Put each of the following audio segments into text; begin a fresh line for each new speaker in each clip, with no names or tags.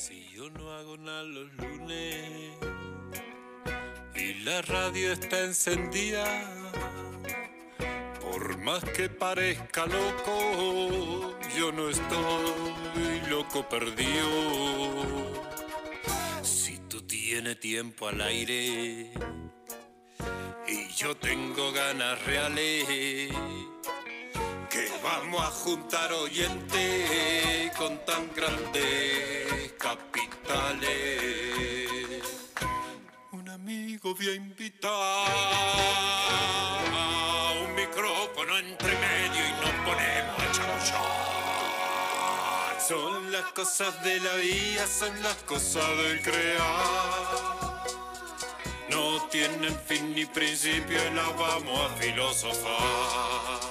Si yo no hago nada los lunes y la radio está encendida, por más que parezca loco, yo no estoy loco perdido. Si tú tienes tiempo al aire y yo tengo ganas reales vamos a juntar oyentes con tan grandes capitales. Un amigo voy a invitar un micrófono entre medio y nos ponemos a chamullar. Son las cosas de la vida, son las cosas del crear. No tienen fin ni principio y las vamos a filosofar.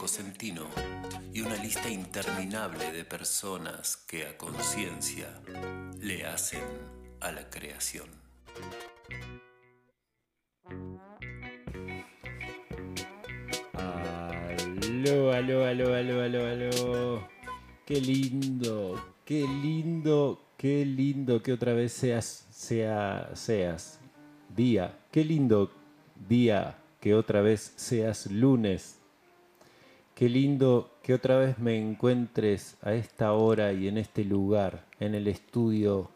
Cosentino y una lista interminable de personas que a conciencia le hacen a la creación.
Aló, aló, aló, aló, aló, aló. Qué lindo, qué lindo, qué lindo que otra vez seas, sea, seas día. Qué lindo día que otra vez seas lunes. Qué lindo que otra vez me encuentres a esta hora y en este lugar, en el estudio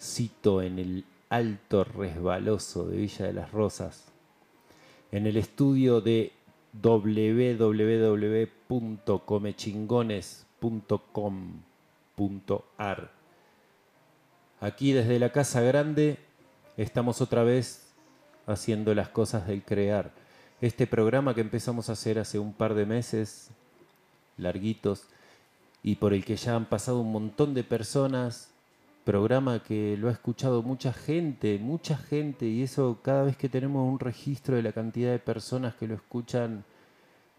Cito, en el alto resbaloso de Villa de las Rosas, en el estudio de www.comechingones.com.ar. Aquí desde la Casa Grande estamos otra vez haciendo las cosas del crear. Este programa que empezamos a hacer hace un par de meses, larguitos, y por el que ya han pasado un montón de personas, programa que lo ha escuchado mucha gente, mucha gente, y eso cada vez que tenemos un registro de la cantidad de personas que lo escuchan,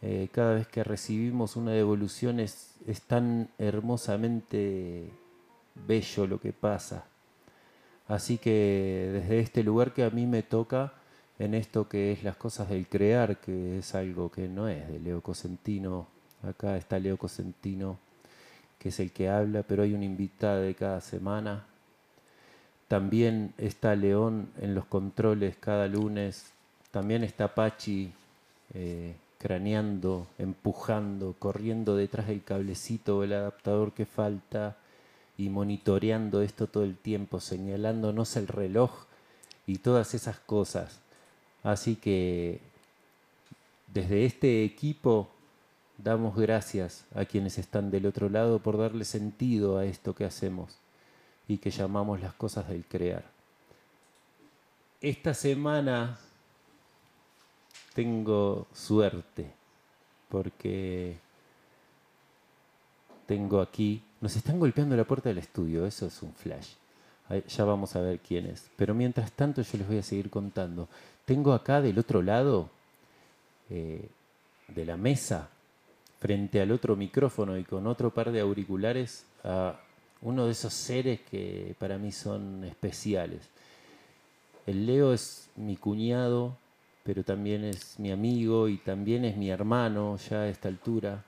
eh, cada vez que recibimos una devolución es, es tan hermosamente bello lo que pasa. Así que desde este lugar que a mí me toca, en esto que es las cosas del crear, que es algo que no es de Leo Cosentino, acá está Leo Cosentino, que es el que habla, pero hay un invitado de cada semana. También está León en los controles cada lunes, también está Pachi eh, craneando, empujando, corriendo detrás del cablecito o el adaptador que falta y monitoreando esto todo el tiempo, señalándonos el reloj y todas esas cosas. Así que desde este equipo damos gracias a quienes están del otro lado por darle sentido a esto que hacemos y que llamamos las cosas del crear. Esta semana tengo suerte porque tengo aquí, nos están golpeando la puerta del estudio, eso es un flash. Ya vamos a ver quién es. Pero mientras tanto yo les voy a seguir contando. Tengo acá del otro lado eh, de la mesa, frente al otro micrófono y con otro par de auriculares, a uno de esos seres que para mí son especiales. El Leo es mi cuñado, pero también es mi amigo y también es mi hermano ya a esta altura.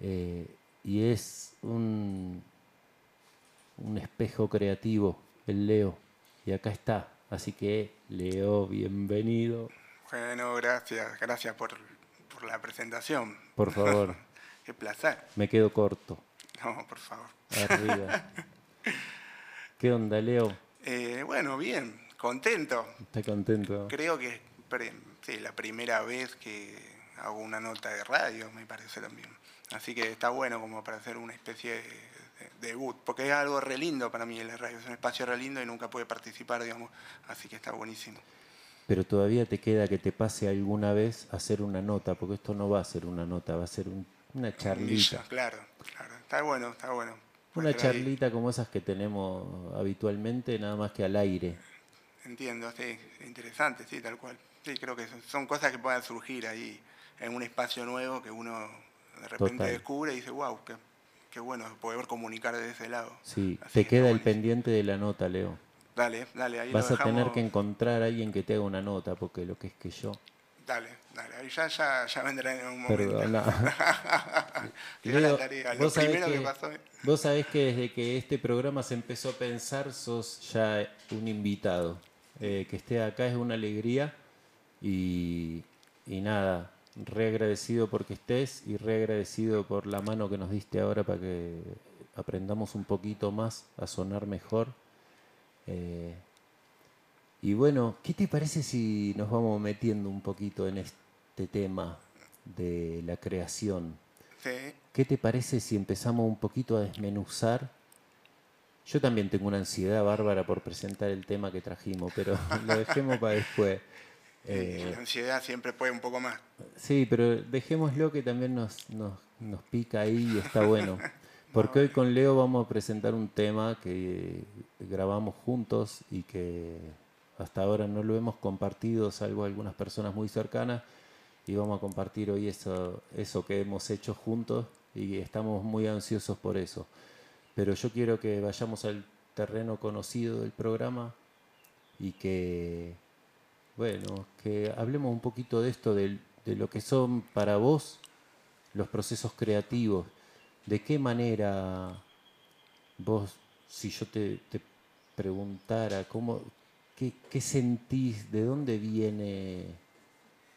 Eh, y es un, un espejo creativo, el Leo. Y acá está. Así que, Leo, bienvenido.
Bueno, gracias, gracias por, por la presentación.
Por favor.
Qué placer.
Me quedo corto.
No, por favor.
Arriba. ¿Qué onda, Leo?
Eh, bueno, bien, contento.
¿Está contento?
Creo que es sí, la primera vez que hago una nota de radio, me parece también. Así que está bueno como para hacer una especie de, de debut, porque es algo re lindo para mí la radio, es un espacio re lindo y nunca pude participar, digamos, así que está buenísimo.
Pero todavía te queda que te pase alguna vez hacer una nota, porque esto no va a ser una nota, va a ser un, Una
un
charlita.
claro, claro. Está bueno, está bueno.
Una
ahí.
charlita como esas que tenemos habitualmente, nada más que al aire.
Entiendo, sí, interesante, sí, tal cual. Sí, creo que son, son cosas que puedan surgir ahí en un espacio nuevo que uno de repente
Total.
descubre y dice, wow, qué, qué bueno poder comunicar de ese lado.
Sí,
Así
te
que
queda el pendiente de la nota, Leo.
Dale, dale, ahí
Vas
lo
a tener que encontrar a alguien que te haga una nota, porque lo que es que yo...
Dale, dale, ahí ya, ya, ya vendrá en un momento.
Leo,
la tarea. Lo
vos sabés
primero que,
que-
pasó.
Vos sabés que desde que este programa se empezó a pensar, sos ya un invitado. Eh, que esté acá es una alegría y, y nada, re agradecido porque estés y re agradecido por la mano que nos diste ahora para que aprendamos un poquito más a sonar mejor. Eh, y bueno, ¿qué te parece si nos vamos metiendo un poquito en este tema de la creación?
Sí,
¿Qué te parece si empezamos un poquito a desmenuzar? Yo también tengo una ansiedad bárbara por presentar el tema que trajimos, pero lo dejemos para después. Eh,
la ansiedad siempre puede un poco más.
sí, pero dejémoslo que también nos, nos, nos pica ahí y está bueno. Porque hoy con Leo vamos a presentar un tema que grabamos juntos y que hasta ahora no lo hemos compartido, salvo algunas personas muy cercanas. Y vamos a compartir hoy eso, eso que hemos hecho juntos y estamos muy ansiosos por eso. Pero yo quiero que vayamos al terreno conocido del programa y que, bueno, que hablemos un poquito de esto, de, lo que son para vos los procesos creativos. ¿De qué manera vos, si yo te, preguntara, cómo, qué, sentís, de dónde viene,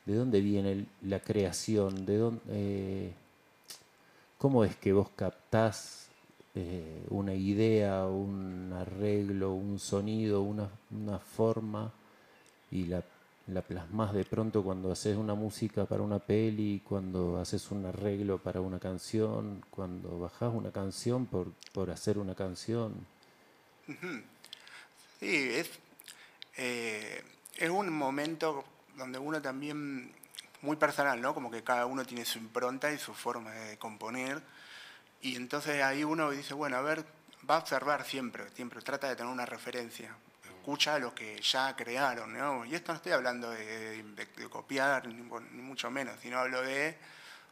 de dónde viene la creación, de dónde, eh, cómo es que vos captás eh, una idea, un arreglo, un sonido, una forma y la, la plasmás de pronto cuando haces una música para una peli, cuando haces un arreglo para una canción, cuando bajás una canción por, por hacer una canción.
Sí, es, eh, es un momento donde uno también, muy personal, ¿no? Como que cada uno tiene su impronta y su forma de componer. Y entonces ahí uno dice, bueno, a ver, va a observar siempre, siempre trata de tener una referencia. Escucha lo que ya crearon, ¿no? Y esto no estoy hablando de, copiar, ni, mucho menos, sino hablo de,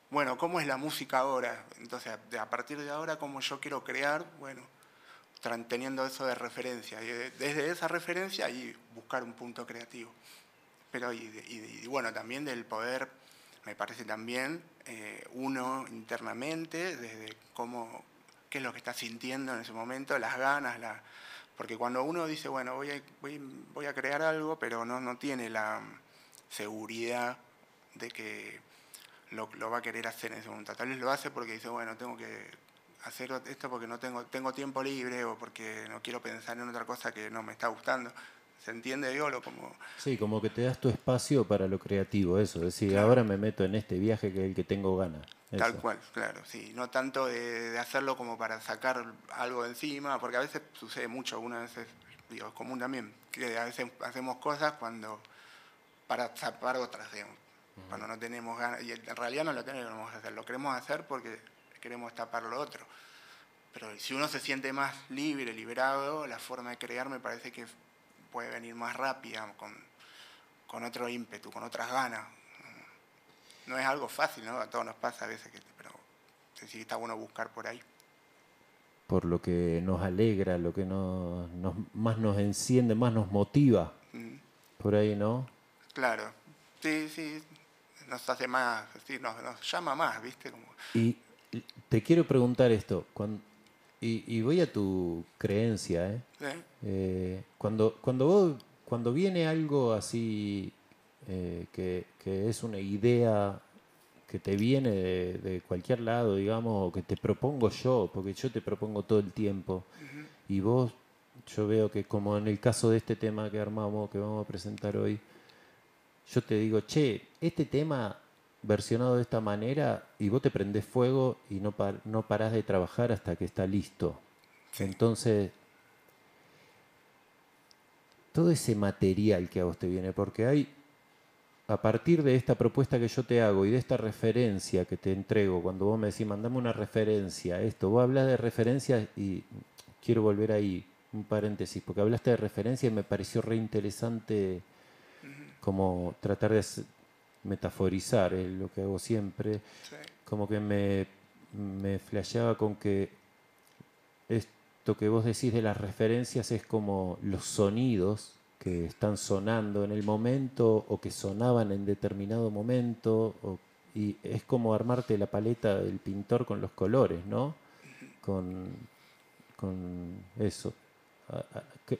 bueno, ¿cómo es la música ahora? Entonces, a partir de ahora, ¿cómo yo quiero crear? Bueno, teniendo eso de referencia. Y de- desde esa referencia ahí buscar un punto creativo. Pero y, y y bueno, también del poder, me parece también eh, uno internamente, desde cómo, qué es lo que está sintiendo en ese momento, las ganas, la, porque cuando uno dice, bueno, voy a, voy, voy a crear algo, pero no, no tiene la seguridad de que lo, lo va a querer hacer en ese momento. Tal vez lo hace porque dice, bueno, tengo que hacer esto porque no tengo, tengo tiempo libre o porque no quiero pensar en otra cosa que no me está gustando. ¿Se entiende, digo? Lo como...
Sí, como que te das tu espacio para lo creativo, eso. Es decir,
Claro.
ahora me meto en este viaje que es el que tengo ganas.
Tal cual, claro, sí. No tanto de, de hacerlo como para sacar algo de encima, porque a veces sucede mucho, una veces, digo, es común también, que a veces hacemos cosas cuando para tapar otras, digamos, cuando no tenemos ganas, y en realidad no lo tenemos que hacer, lo queremos hacer porque queremos tapar lo otro. Pero si uno se siente más libre, liberado, la forma de crear me parece que puede venir más rápida, con, con otro ímpetu, con otras ganas. No es algo fácil, ¿no? A todos nos pasa a veces, que, pero sí está bueno buscar por ahí.
Por lo que nos alegra, lo que nos, nos- más nos enciende, más nos motiva.
Mm,
Por ahí, ¿no?
Claro, sí, sí, nos hace más, sí, nos, nos llama más, ¿viste? Como,
Y te quiero preguntar esto. cuan- y, y voy a tu creencia, ¿eh?
¿eh?
Eh, cuando, cuando, vos, cuando viene algo así eh, que, que es una idea que te viene de, de cualquier lado, digamos, o que te propongo yo, porque yo te propongo todo el tiempo, y vos, yo veo que como en el caso de este tema que armamos, que vamos a presentar hoy, yo te digo, che, este tema versionado de esta manera, y vos te prendés fuego y no, par- no parás de trabajar hasta que está listo. Entonces, todo ese material que a vos te viene, porque hay, a partir de esta propuesta que yo te hago y de esta referencia que te entrego, cuando vos me decís, mandame una referencia, esto, vos hablas de referencias y quiero volver ahí, un paréntesis, porque hablaste de referencia y me pareció re interesante como tratar de metaforizar, es lo que hago siempre, como que me, me flasheaba con que esto que vos decís de las referencias es como los sonidos que están sonando en el momento o que sonaban en determinado momento. y es como armarte la paleta del pintor con los colores, ¿no? Con, con eso.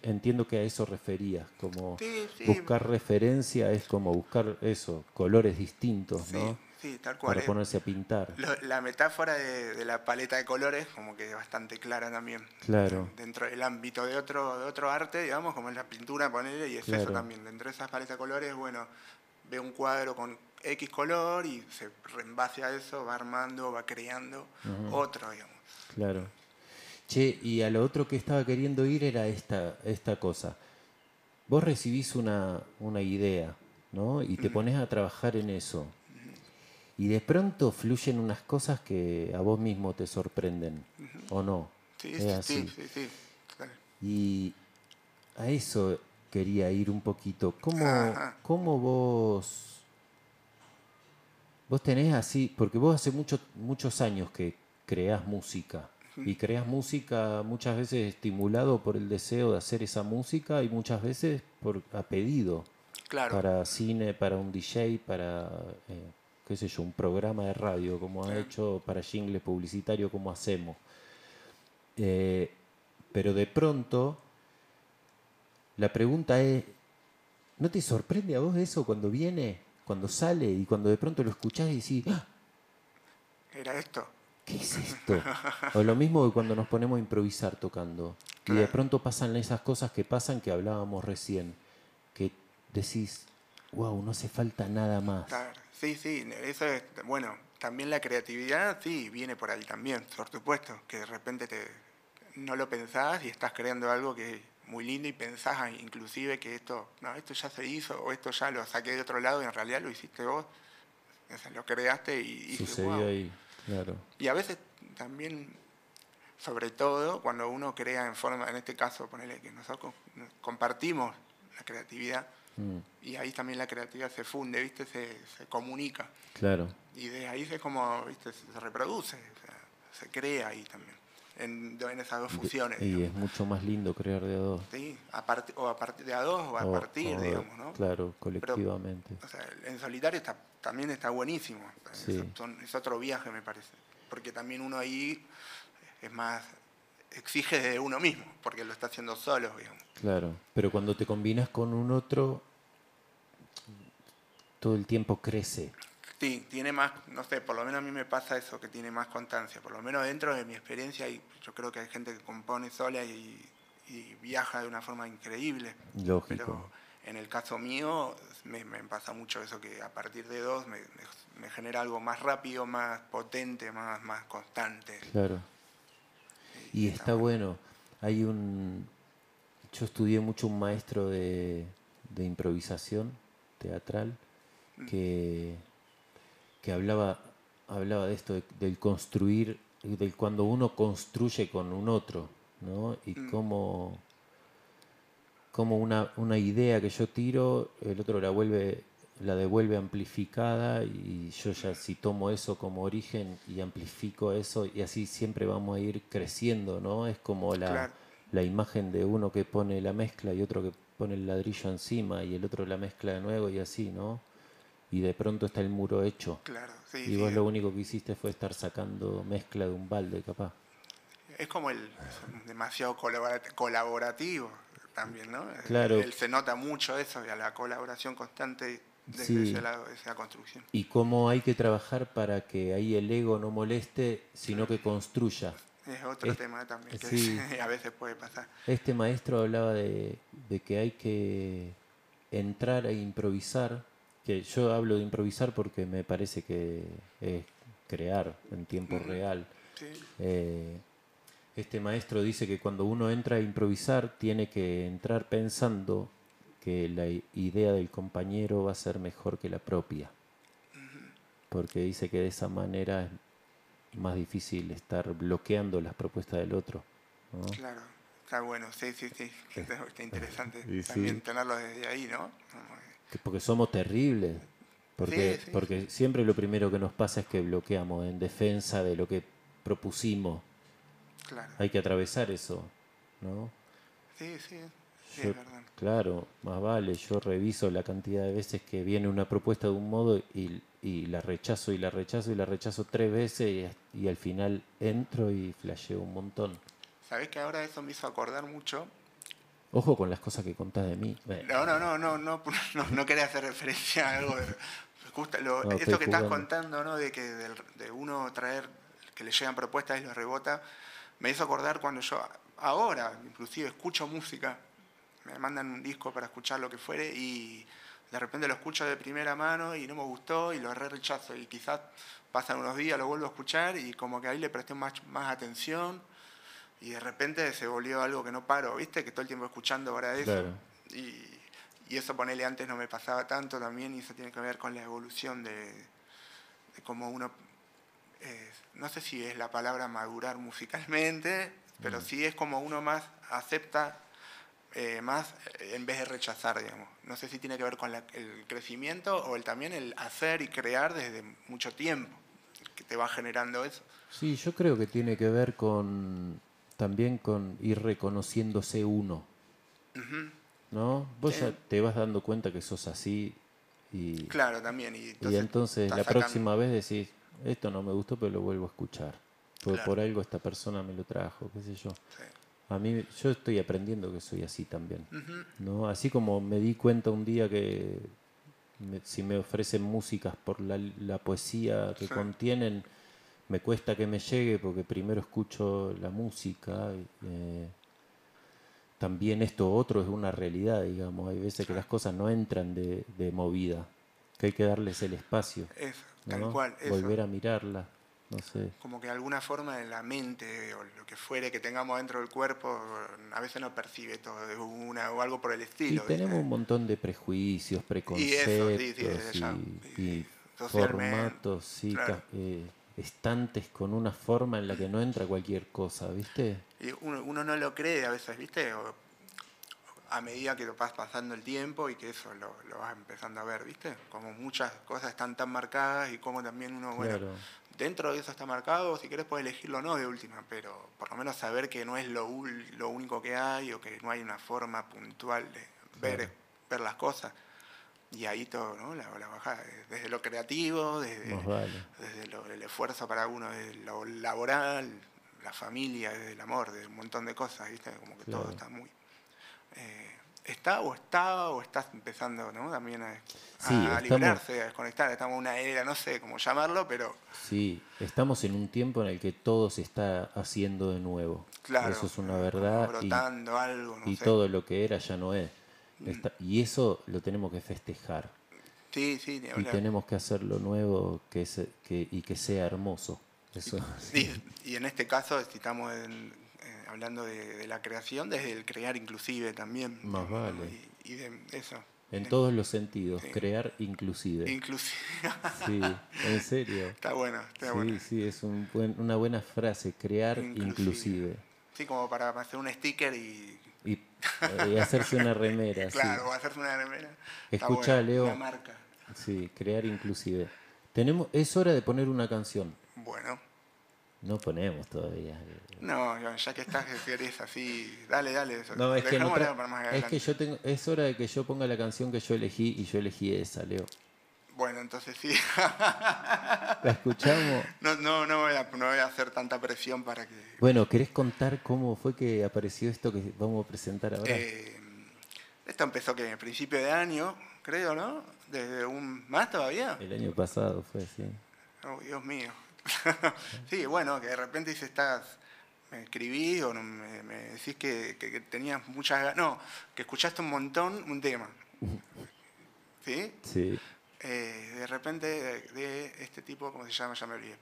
entiendo que a eso referías, como buscar referencia es como buscar eso, colores distintos, ¿no?
Sí, tal cual.
Para ponerse a pintar.
la metáfora de, la paleta de colores como que es bastante clara también.
Claro.
Dentro del ámbito de otro, de otro arte, digamos, como es la pintura, ponerle, y es eso también. Dentro de esas paletas de colores, bueno, ve un cuadro con X color y se en base a eso va armando, va creando otro, digamos.
Claro. Che, y a lo otro que estaba queriendo ir era esta, esta cosa. Vos recibís una, una idea, ¿no? Y te pones a trabajar en eso y de pronto fluyen unas cosas que a vos mismo te sorprenden, ¿o no?
Sí, sí, sí, sí,
Y a eso quería ir un poquito. ¿Cómo, ¿Cómo, vos, vos tenés así, porque vos hace muchos muchos años que creás música, y creas música muchas veces estimulado por el deseo de hacer esa música y muchas veces por a pedido.
Claro.
Para cine, para un DJ, para... Eh, qué sé yo, un programa de radio como ha hecho para jingle publicitario como hacemos. Eh, pero de pronto, la pregunta es, ¿no te sorprende a vos eso cuando viene, cuando sale y cuando de pronto lo escuchás y decís, ¡Ah!
¿era esto?
¿Qué es esto? o lo mismo que cuando nos ponemos a improvisar tocando. Y de pronto pasan esas cosas que pasan que hablábamos recién, que decís, wow, no hace falta nada más.
Sí, sí, eso es, bueno, también la creatividad, sí, viene por ahí también, por supuesto, que de repente te, no lo pensás y estás creando algo que es muy lindo y pensás inclusive que esto, no, esto ya se hizo o esto ya lo saqué de otro lado y en realidad lo hiciste vos, lo creaste y...
Sucedió ahí, claro.
Y a veces también, sobre todo, cuando uno crea en forma, en este caso, ponele que nosotros compartimos la creatividad, Mm. Y ahí también la creatividad se funde, ¿viste? Se, se, comunica.
Claro.
Y de ahí se como, ¿viste? Se reproduce, se crea ahí también. En, en, esas dos fusiones.
Y es mucho más lindo crear de a dos.
Sí, a o a partir de a dos o a partir, digamos, ¿no?
Claro, colectivamente.
o sea, en solitario está, también está buenísimo. Es, otro viaje, me parece. Porque también uno ahí es más, exige de uno mismo, porque lo está haciendo solo, digamos.
Claro, pero cuando te combinas con un otro, todo el tiempo crece.
Sí, tiene más, no sé, por lo menos a mí me pasa eso, que tiene más constancia, por lo menos dentro de mi experiencia, y yo creo que hay gente que compone sola y, viaja de una forma increíble.
Lógico.
Pero en el caso mío me, pasa mucho eso, que a partir de dos me, genera algo más rápido, más potente, más, más constante.
Claro. Y, está, bueno. Hay un... Yo estudié mucho un maestro de, de improvisación teatral que, que hablaba, hablaba de esto, del construir, del cuando uno construye con un otro, ¿no? Y mm. cómo, cómo una, una idea que yo tiro, el otro la vuelve la devuelve amplificada y yo ya si tomo eso como origen y amplifico eso y así siempre vamos a ir creciendo, ¿no? Es como la, la imagen de uno que pone la mezcla y otro que pone el ladrillo encima y el otro la mezcla de nuevo y así, ¿no? Y de pronto está el muro hecho.
Claro, sí,
y vos lo único que hiciste fue estar sacando mezcla de un balde, capaz.
Es como el demasiado colaborativo también, ¿no?
Claro.
Él, se nota mucho eso, a la colaboración constante desde ese lado, esa construcción.
Y cómo hay que trabajar para que ahí el ego no moleste, sino que construya.
Es otro tema también, que a veces puede pasar.
Este maestro hablaba de, de que hay que entrar a improvisar que yo hablo de improvisar porque me parece que es crear en tiempo real. Eh, este maestro dice que cuando uno entra a improvisar tiene que entrar pensando que la idea del compañero va a ser mejor que la propia. Porque dice que de esa manera es más difícil estar bloqueando las propuestas del otro. ¿no?
Claro, está bueno, sí, sí, sí, está, está interesante
sí.
también tenerlo desde ahí, ¿no?
Porque somos terribles. Porque,
Sí, sí,
porque siempre lo primero que nos pasa es que bloqueamos en defensa de lo que propusimos.
Claro,
Hay que atravesar eso, ¿no?
sí, sí, sí,
Yo-
es verdad.
claro, más vale, yo reviso la cantidad de veces que viene una propuesta de un modo y, y la rechazo y la rechazo y la rechazo tres veces y, y al final entro y flasheo un montón.
¿Sabés que ahora eso me hizo acordar mucho?
Ojo con las cosas que contás de mí.
No, no, no, no, no, no, no quería hacer referencia a algo esto que estás contando, ¿no? De que de uno traer, que le llegan propuestas y los rebota, me hizo acordar cuando yo, ahora inclusive, escucho música, me mandan un disco para escuchar lo que fuere y de repente lo escucho de primera mano y no me gustó y lo re rechazo y quizás pasan unos días, lo vuelvo a escuchar y como que ahí le presté más, más atención y de repente se volvió algo que no paro, ¿viste? Que todo el tiempo escuchando ahora eso.
Claro.
Y, y eso ponele antes no me pasaba tanto también y eso tiene que ver con la evolución de, de cómo uno, eh, no sé si es la palabra madurar musicalmente, pero sí es como uno más acepta eh, más eh, en vez de rechazar, digamos. No sé si tiene que ver con la- el crecimiento o el, también el hacer y crear desde mucho tiempo, que te va generando eso.
Sí, yo creo que tiene que ver con también con ir reconociéndose uno. ¿No? Vos
Sí.
ya te vas dando cuenta que sos así y,
Claro, también. Y
y
entonces,
entonces
estás
la
sacando-
próxima vez decís, esto no me gustó, pero lo vuelvo a escuchar. Porque
Claro.
por algo esta persona me lo trajo, qué sé yo.
Sí.
A mí, yo estoy aprendiendo que soy así también. ¿no? Así como me di cuenta un día que me- si me ofrecen músicas por la, la poesía que
Sí.
contienen, me cuesta que me llegue porque primero escucho la música. y, eh, también esto otro es una realidad, digamos. Hay veces que las cosas no entran de, de movida, que hay que darles el espacio.
Eso, cual. Eso.
Volver a mirarla, no sé.
como que alguna forma de la mente o lo que fuere que tengamos dentro del cuerpo a veces no percibe todo de una o algo por el
Y
estilo.
tenemos
¿viste?
un montón de prejuicios,
Y
preconceptos
eso, sí, sí, desde ya.
y, y formatos, sí,
claro.
eh, estantes con una forma en la que no entra cualquier cosa, ¿viste?
Y uno, uno no lo cree a veces, ¿viste? O a medida que lo vas pasando el tiempo y que eso lo, lo vas empezando a ver, ¿viste? Como muchas cosas están tan marcadas y como también uno, bueno,
Claro.
dentro de eso está marcado, si querés puedes elegirlo o no de última, pero por lo menos saber que no es lo, lo único que hay o que no hay una forma puntual de ver,
Claro.
ver las cosas. Y ahí todo, ¿no? La, la bajada, desde lo creativo, desde,
vale.
desde lo- el esfuerzo para uno, desde lo laboral, la familia, desde el amor, de un montón de cosas, ¿viste? Como que todo está muy... eh, está o estaba o estás empezando, ¿no? También a, a
Sí, estamos-
liberarse, a desconectar. Estamos en una era, no sé cómo llamarlo, pero
Sí, estamos en un tiempo en el que todo se está haciendo de nuevo.
claro.
Eso es una verdad y,
Brotando algo, no
y
sé.
todo lo que era ya no es. Está- y eso lo tenemos que festejar.
Sí, sí,
Y tenemos que hacer lo nuevo que se- que, y que sea hermoso. Eso,
Sí, y en este caso, si estamos en- eh, hablando de, de la creación, desde el crear inclusive también.
Más vale.
Y, y de eso.
En todos los sentidos, crear inclusive.
Inclusive.
Sí, en serio.
está bueno, está
Sí,
bueno.
sí, es un buen- una buena frase, crear
Inclusive.
inclusive.
Sí, como para hacer un sticker y.
Y, y hacerse una remera, sí.
Claro, o hacerse una remera. Bueno,
Leo.
Una marca.
Sí, crear inclusive. Tenemos, es hora de poner una canción.
Bueno.
No ponemos todavía.
No, ya que estás, que querés así. Dale, dale. Eso.
No, es que, no
Dejémosla
tra-
para más
es que yo tengo, es hora de que yo ponga la canción que yo elegí y yo elegí esa, Leo.
Bueno, entonces sí.
¿La escuchamos?
no, no, no, voy a, no voy a hacer tanta presión para que.
Bueno, ¿querés contar cómo fue que apareció esto que vamos a presentar ahora?
Eh, esto empezó que a principio de año, creo, ¿no? Desde un. ¿Más todavía?
El año pasado fue, sí.
Oh, Dios mío. sí, bueno, que de repente dice, estás, me escribí o me, me decís que, que- que tenías muchas ganas, no, que escuchaste un montón un tema. ¿Sí?
Sí,
Eh, de repente de, de este tipo, ¿cómo se llama? Ya me olvidé.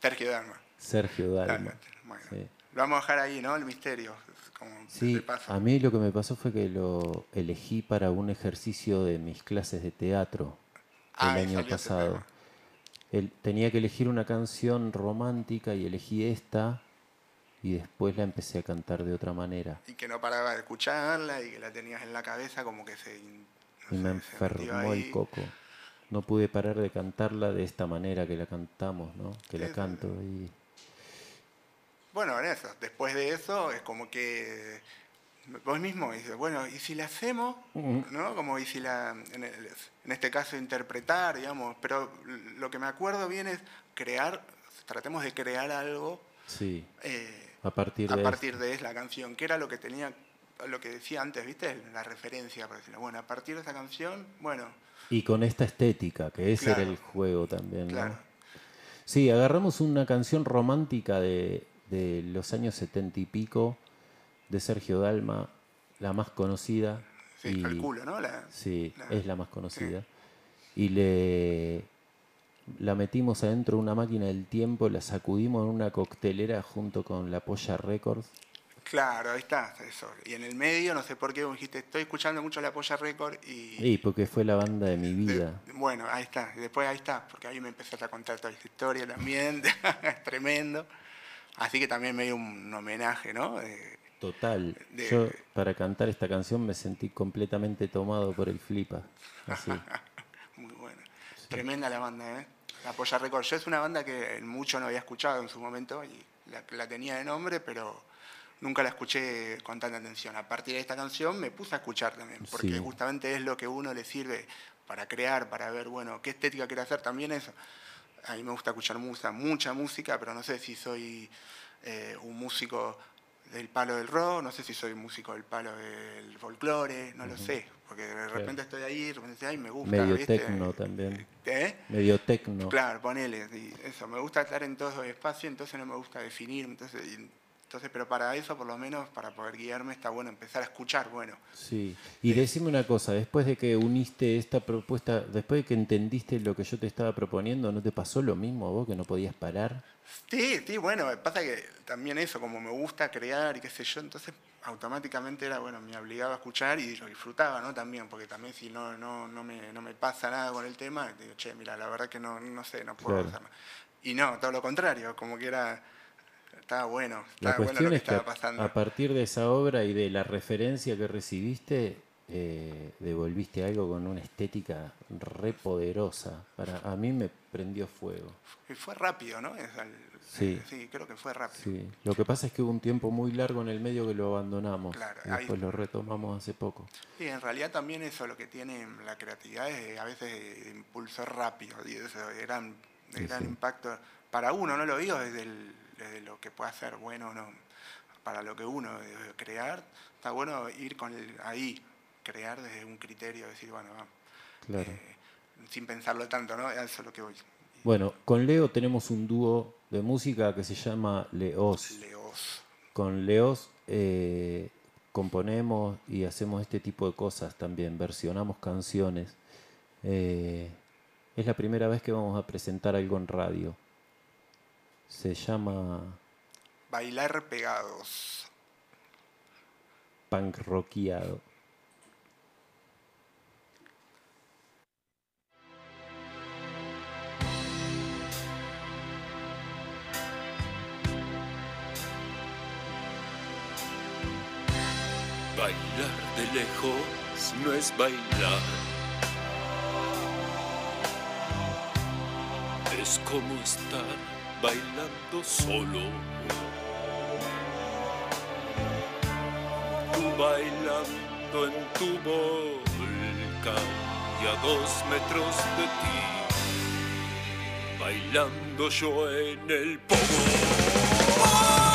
Sergio Dalma.
Sergio Dalma.
Bueno,
Sí.
Lo vamos a dejar ahí, ¿no? El misterio. Como
Sí, a mí lo que me pasó fue que lo elegí para un ejercicio de mis clases de teatro el
Ah,
año pasado. El- tenía que elegir una canción romántica y elegí esta y después la empecé a cantar de otra manera.
Y que no paraba de escucharla y que la tenías en la cabeza como que se... no
Y me
se
enfermó el
ahí.
coco. No pude parar de cantarla de esta manera que la cantamos, ¿no? Que la canto y...
Bueno, en eso. Después de eso es como que vos mismo dices, bueno, ¿y si la hacemos? ¿No? Como, ¿y si la, en, el- en este caso, interpretar, digamos? Pero lo que me acuerdo bien es crear, tratemos de crear algo
Sí,
eh,
a partir
a
de...
partir de la canción, que era lo que tenía, lo que decía antes, ¿viste? La referencia, por decirlo. Bueno, a partir de esa canción, bueno,
Y con esta estética, que ese
Claro.
era el juego también, ¿no?
claro.
Sí, agarramos una canción romántica de, de los años setenta y pico de Sergio Dalma, la más conocida.
Sí,
y-
calculo, ¿no? La-
Sí,
la-
es la más conocida. Y le la metimos adentro de una máquina del tiempo, la sacudimos en una coctelera junto con la Polla Records.
Claro, ahí está, eso. Y en el medio, no sé por qué, dijiste, estoy escuchando mucho la Polla Record y...
Y porque fue la banda de mi
de-
vida.
bueno, ahí está. Y después ahí está, porque ahí me empezaste a contar toda esta historia también. es tremendo. Así que también me dio un homenaje, ¿no?
Total.
de-
Yo para cantar esta canción me sentí completamente tomado por el flipa. Así.
muy buena. Tremenda la banda, ¿eh? La Polla Record. Yo es una banda que mucho no había escuchado en su momento y la, la tenía de nombre, pero nunca la escuché con tanta atención. A partir de esta canción me puse a escuchar también, porque
Sí.
justamente es lo que uno le sirve para crear, para ver, bueno, qué estética quiere hacer también eso. A mí me gusta escuchar música, mucha música, pero no sé si soy eh, un músico del palo del rock, no sé si soy músico del palo del folclore, no lo sé, porque de repente estoy ahí, de repente ahí, me gusta.
Medio
¿viste?
tecno también.
¿Eh?
Medio tecno.
Claro, ponele, eso, me gusta estar en todo espacio, entonces no me gusta definir, entonces, entonces, pero para eso, por lo menos, para poder guiarme, está bueno empezar a escuchar, bueno,
Sí, y decime una cosa, después de que uniste esta propuesta, después de que entendiste lo que yo te estaba proponiendo, ¿no te pasó lo mismo a vos que no podías parar?
Sí, sí, bueno, pasa que también eso, como me gusta crear y qué sé yo, entonces automáticamente era, bueno, me obligaba a escuchar y lo disfrutaba, ¿no? También, porque también si no, no, no, me, no me pasa nada con el tema, digo, che, mira, la verdad que no, no sé, no puedo
Claro.
hacer nada. Y no, todo lo contrario, como que era, estaba bueno,
La
estaba bueno
cuestión
lo que
es que
pasando.
a partir de esa obra y de la referencia que recibiste, eh, devolviste algo con una estética re poderosa. Para, a mí me prendió fuego.
Y fue rápido, ¿no? Es al-
Sí.
eh, sí, creo que fue rápido.
Sí. Lo que pasa es que hubo un tiempo muy largo en el medio que lo abandonamos.
Claro,
y
ahí-
después lo retomamos hace poco.
Sí, en realidad también eso lo que tiene la creatividad es eh, a veces de impulso rápido, y eso de gran, de gran
sí.
impacto. Para uno, no lo digo desde, el- desde lo que pueda ser bueno o no, para lo que uno debe crear, está bueno ir con el, ahí, crear desde un criterio, decir, bueno, vamos,
Claro.
eh, sin pensarlo tanto, ¿no? Eso es lo que voy.
Bueno, con Leo tenemos un dúo de música que se llama Leos.
Leos.
Con Leos eh, componemos y hacemos este tipo de cosas también, versionamos canciones. Eh, es la primera vez que vamos a presentar algo en radio. Se llama
Bailar pegados.
Punk Rockeado.
Bailar de lejos no es bailar. Es como estar bailando solo. Tú bailando en tu volcán y a dos metros de ti. Bailando yo en el pogo.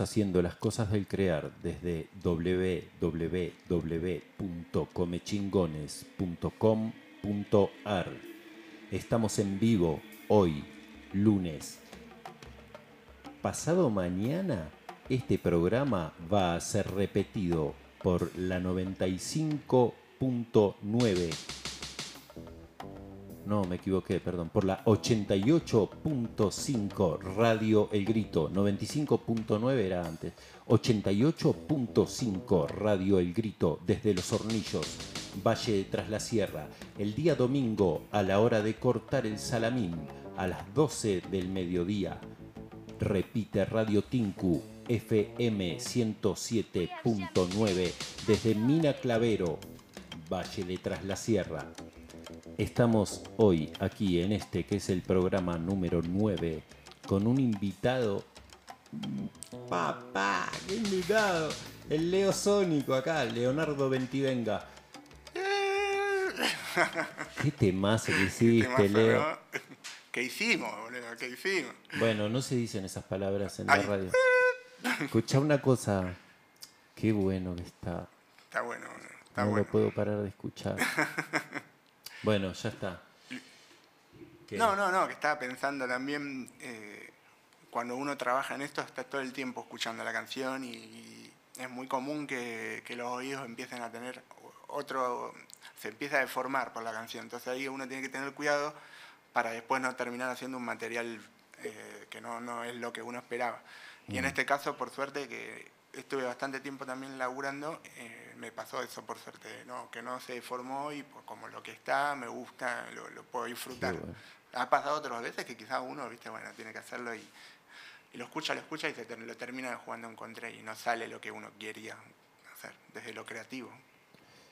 Haciendo las cosas del crear desde www.comechingones.com.ar. Estamos en vivo hoy, lunes. Pasado mañana, este programa va a ser repetido por la 95.9 no, me equivoqué, perdón, por la 88.5 Radio El Grito, 95.9 era antes, 88.5 Radio El Grito desde Los Hornillos, Valle Tras la Sierra, el día domingo a la hora de cortar el salamín, a las 12 del mediodía. Repite Radio Tinku FM 107.9 desde Mina Clavero, Valle de Tras la Sierra. Estamos hoy aquí en este que es el programa número 9 con un invitado. Papá, qué invitado. El Leo Sónico acá, Leonardo Ventivenga. ¿Qué temazo que hiciste, Leo?
¿Qué hicimos, boludo? ¿Qué hicimos?
Bueno, no se dicen esas palabras en la radio. Escucha una cosa. Qué bueno que está.
Está bueno, está
no
bueno.
lo puedo parar de escuchar. Bueno, ya está. ¿Qué?
No, no, no, que estaba pensando también, eh, cuando uno trabaja en esto, está todo el tiempo escuchando la canción y, y es muy común que, que los oídos empiecen a tener otro, se empieza a deformar por la canción. Entonces ahí uno tiene que tener cuidado para después no terminar haciendo un material eh, que no, no es lo que uno esperaba. Y en
Mm.
este caso, por suerte, que estuve bastante tiempo también laburando, eh, me pasó eso por suerte, ¿no? que no se deformó y pues, como lo que está, me gusta, lo, lo puedo disfrutar.
Bueno.
Ha pasado otras veces que quizás uno, viste, bueno, tiene que hacerlo y, y lo escucha, lo escucha y se lo termina jugando en contra y no sale lo que uno quería hacer desde lo creativo.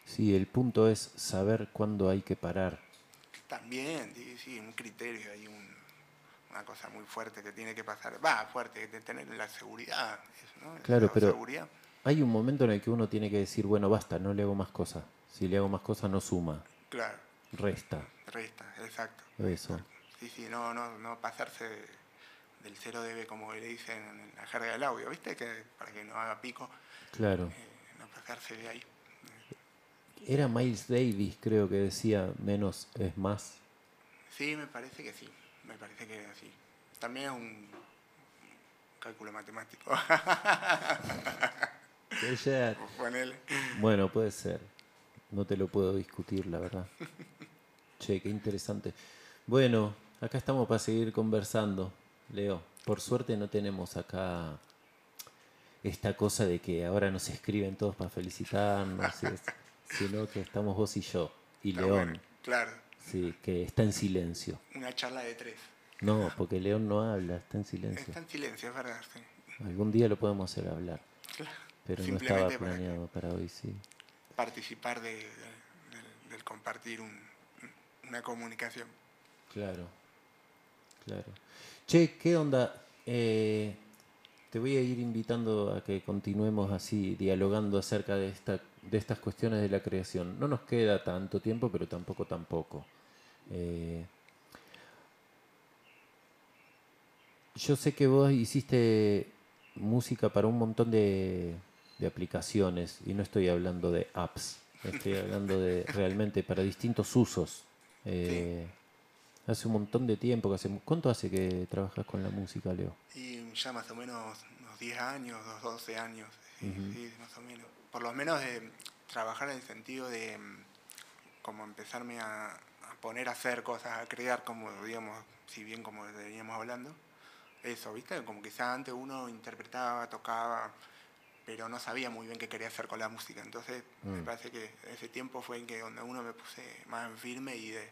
Sí, el punto es saber cuándo hay que parar.
También, sí, sí, un criterio hay un- una cosa muy fuerte que tiene que pasar. Va, fuerte, de tener la seguridad. eso, ¿no?
Claro,
La
pero-
seguridad.
Hay un momento en el que uno tiene que decir, bueno, basta, no le hago más cosas. Si le hago más cosas, no suma,
Claro,
resta.
resta, exacto.
Eso.
Sí, sí, no, no, no pasarse del 0 dB como le dicen en la jerga del audio, ¿viste? Que para que no haga pico,
Claro.
eh, no pasarse de ahí.
Era Miles Davis, creo que decía, menos es más.
Sí, me parece que sí, me parece que sí. También es un cálculo matemático.
Ella-
Ponele.
Bueno, puede ser. No te lo puedo discutir, la verdad. Che, qué interesante. Bueno, acá estamos para seguir conversando, Leo. Por suerte no tenemos acá esta cosa de que ahora nos escriben todos para felicitarnos, es- sino que estamos vos y yo, y León,
bueno, claro,
sí, que está en silencio.
una charla de tres.
No, porque León no habla, está en silencio.
Está en silencio, es verdad, sí.
Algún día lo podemos hacer hablar,
Claro.
Pero no estaba
Simplemente para
planeado para hoy, sí.
participar de, de- del, del compartir un- una comunicación.
Claro, claro. Che, ¿qué onda? Eh, te voy a ir invitando a que continuemos así, dialogando acerca de, esta, de estas cuestiones de la creación. No nos queda tanto tiempo, pero tampoco tampoco. Eh, yo sé que vos hiciste música para un montón de, de aplicaciones y no estoy hablando de apps, estoy hablando de realmente para distintos usos. Eh, Hace un montón de tiempo que hace. ¿Cuánto hace que trabajas con la música, Leo?
Y ya más o menos unos 10 años, unos 12 años, sí, sí, más o menos. Por lo menos de trabajar en el sentido de mm, como empezarme a, a poner a hacer cosas, a crear, como digamos, si bien como veníamos hablando. Eso, ¿viste? Como quizá antes uno interpretaba, tocaba, pero no sabía muy bien qué quería hacer con la música. Entonces, me
Mm.
parece que ese tiempo fue en que donde uno me puse más en firme y de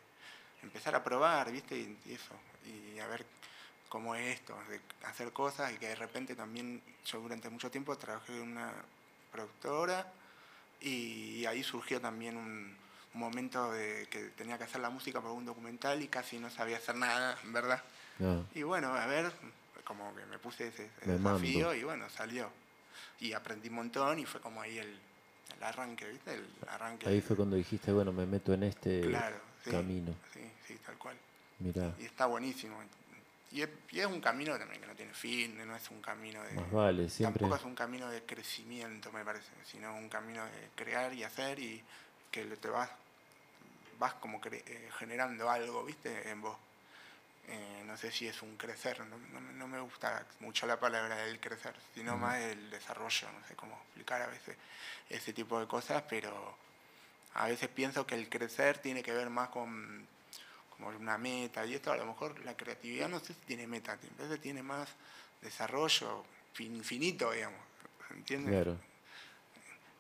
empezar a probar, ¿viste? Y, y eso, y a ver cómo es esto, de hacer cosas y que de repente también yo durante mucho tiempo trabajé en una productora y ahí surgió también un, un momento de que tenía que hacer la música para un documental y casi no sabía hacer nada, ¿verdad?
Ah,
Y bueno, a ver, como que me puse ese, ese desafío y bueno, salió. Y aprendí un montón y fue como ahí el, el arranque, ¿viste? El arranque.
Ahí fue cuando dijiste, bueno, me meto en este
Claro, sí,
camino.
Sí, sí, tal cual.
Mira,
Y está buenísimo. Y es, y es un camino también que no tiene fin, no es un camino de...
más vale, siempre.
Tampoco es un camino de crecimiento, me parece, sino un camino de crear y hacer y que te vas, vas como cre- eh, generando algo, ¿viste? En vos. Eh, no sé si es un crecer, no, no me- no me gusta mucho la palabra del crecer, sino más el desarrollo, no sé cómo explicar a veces ese tipo de cosas, pero a veces pienso que el crecer tiene que ver más con como una meta y esto a lo mejor la creatividad no sé si tiene meta, a veces tiene más desarrollo fin- infinito, digamos, ¿entiendes?
Claro,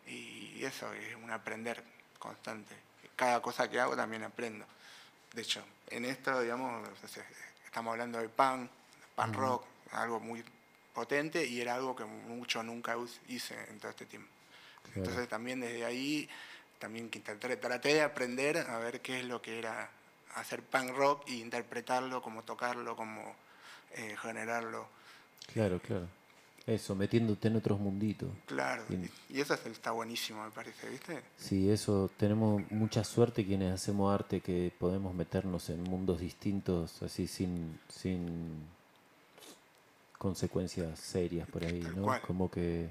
Y eso es un aprender constante. Cada cosa que hago también aprendo. De hecho, en esto, digamos, estamos hablando de pan, pan rock, algo muy potente y era algo que mucho nunca hice en todo este tiempo.
Claro.
Entonces también desde ahí, también traté de aprender a ver qué es lo que era hacer punk rock e interpretarlo, cómo tocarlo, cómo eh, generarlo.
claro, claro. Eso, metiéndote en otros munditos.
Claro, y eso es- está buenísimo, me parece, ¿viste?
Sí, eso, tenemos mucha suerte quienes hacemos arte que podemos meternos en mundos distintos así sin, sin consecuencias serias por ahí,
Tal
¿no?
cual.
Como que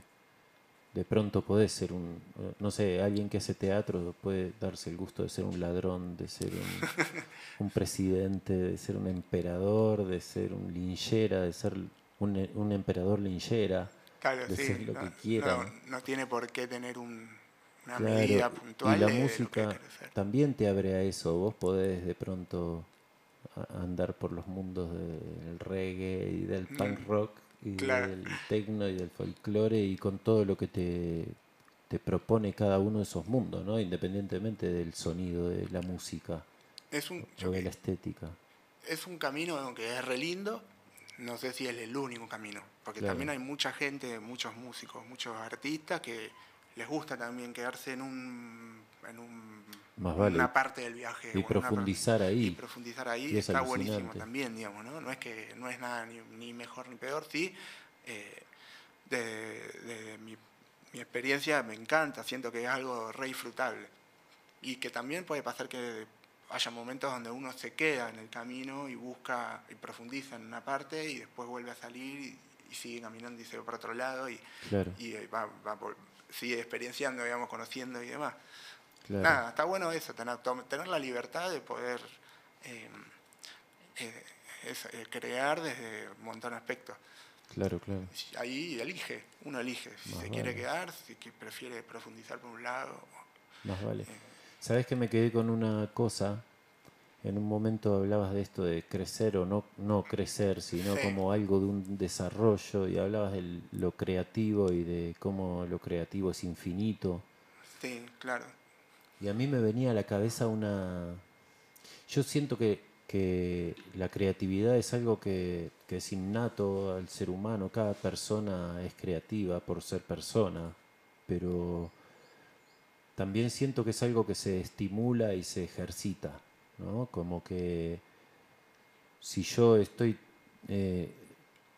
de pronto podés ser un, no sé, alguien que hace teatro puede darse el gusto de ser un ladrón, de ser un, un presidente, de ser un emperador, de ser un linchera, de ser un, un emperador linchera.
Claro,
de
sí,
ser lo
no,
que quiera,
no- tiene por qué tener un- una
Claro,
medida
y
puntual
la
de lo que
música también te abre a eso. Vos podés de pronto andar por los mundos del reggae y del punk rock y
Mm, claro.
del techno y del folclore y con todo lo que te, te propone cada uno de esos mundos, ¿no? Independientemente del sonido de la música
Es un,
o de la estética.
es un camino que es re lindo, no sé si es el único camino, porque
Claro.
también hay mucha gente, muchos músicos, muchos artistas que les gusta también quedarse en un en un-
Más vale.
una parte del viaje
Y profundizar ahí.
y profundizar ahí
es
está buenísimo también digamos no no es que no es nada ni, ni mejor ni peor sí eh, de, de mi, mi experiencia me encanta siento que es algo re disfrutable y que también puede pasar que haya momentos donde uno se queda en el camino y busca y profundiza en una parte y después vuelve a salir y, y sigue caminando y se va para otro lado y,
Claro,
y va, va por- sigue experienciando, digamos, conociendo y demás.
claro.
Nada, está bueno eso, tener, tener la libertad de poder eh, eh, es- eh, crear desde un montón de aspectos.
Claro, claro.
Ahí elige, uno elige si
Más
se quiere quedar, si que prefiere profundizar por un lado.
Más vale. ¿Sabes que me quedé con una cosa? En un momento hablabas de esto de crecer o no, no crecer, sino
Sí.
como algo de un desarrollo y hablabas de lo creativo y de cómo lo creativo es infinito.
Sí, claro.
Y a mí me venía a la cabeza una... Yo siento que, que la creatividad es algo que, que es innato al ser humano. Cada persona es creativa por ser persona, pero también siento que es algo que se estimula y se ejercita, ¿no? Como que si yo estoy eh,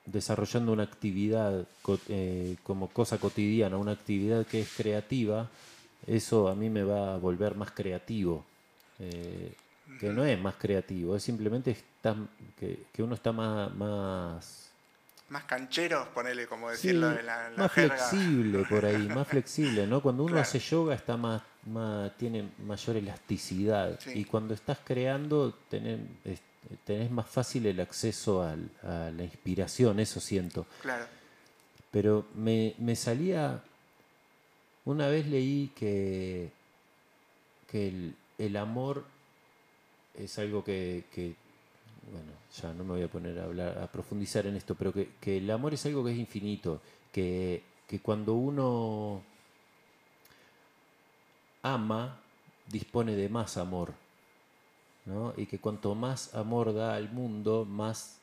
desarrollando una actividad eh, como cosa cotidiana, una actividad que es creativa, eso a mí me va a volver más creativo. Eh, que no es más creativo, es simplemente que, uno está más Más
cancheros, ponele, como
Sí,
decirlo en la, en la
más
jerga.
flexible por ahí, más flexible, ¿no? Cuando uno
Claro.
hace yoga está más, más, tiene mayor elasticidad
Sí.
y cuando estás creando tenés, tenés más fácil el acceso al- a la inspiración, eso siento.
Claro.
Pero me, me salía, una vez leí que, que el, el amor es algo que, que, bueno, ya no me voy a poner a hablar, a profundizar en esto, pero que, que el amor es algo que es infinito, que, que cuando uno ama, dispone de más amor, ¿no? Y que cuanto más amor da al mundo, más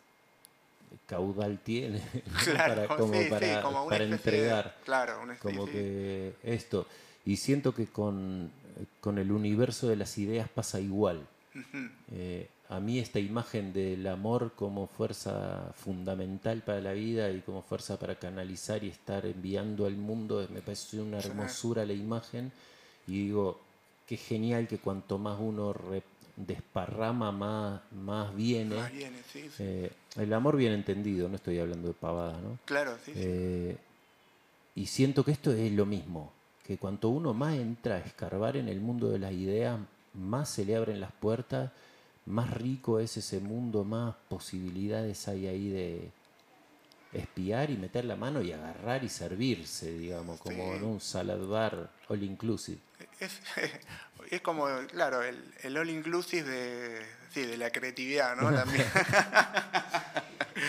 caudal tiene.
Claro,
para, como
sí,
para,
como
para
especie de-
entregar
claro, una especie
como que esto y siento que con, con el universo de las ideas pasa igual Eh, a mí esta imagen del amor como fuerza fundamental para la vida y como fuerza para canalizar y estar enviando al mundo, me parece una hermosura la imagen y digo, qué genial que cuanto más uno desparrama, más, más viene. Eh, el amor bien entendido, no estoy hablando de pavada, ¿no?
Claro, sí.
Eh, y siento que esto es lo mismo, que cuanto uno más entra a escarbar en el mundo de las ideas, más se le abren las puertas, más rico es ese mundo, más posibilidades hay ahí de espiar y meter la mano y agarrar y servirse, digamos, como en un salad bar all inclusive.
Es, como, claro, el, all inclusive de, sí, de la creatividad, ¿no? También.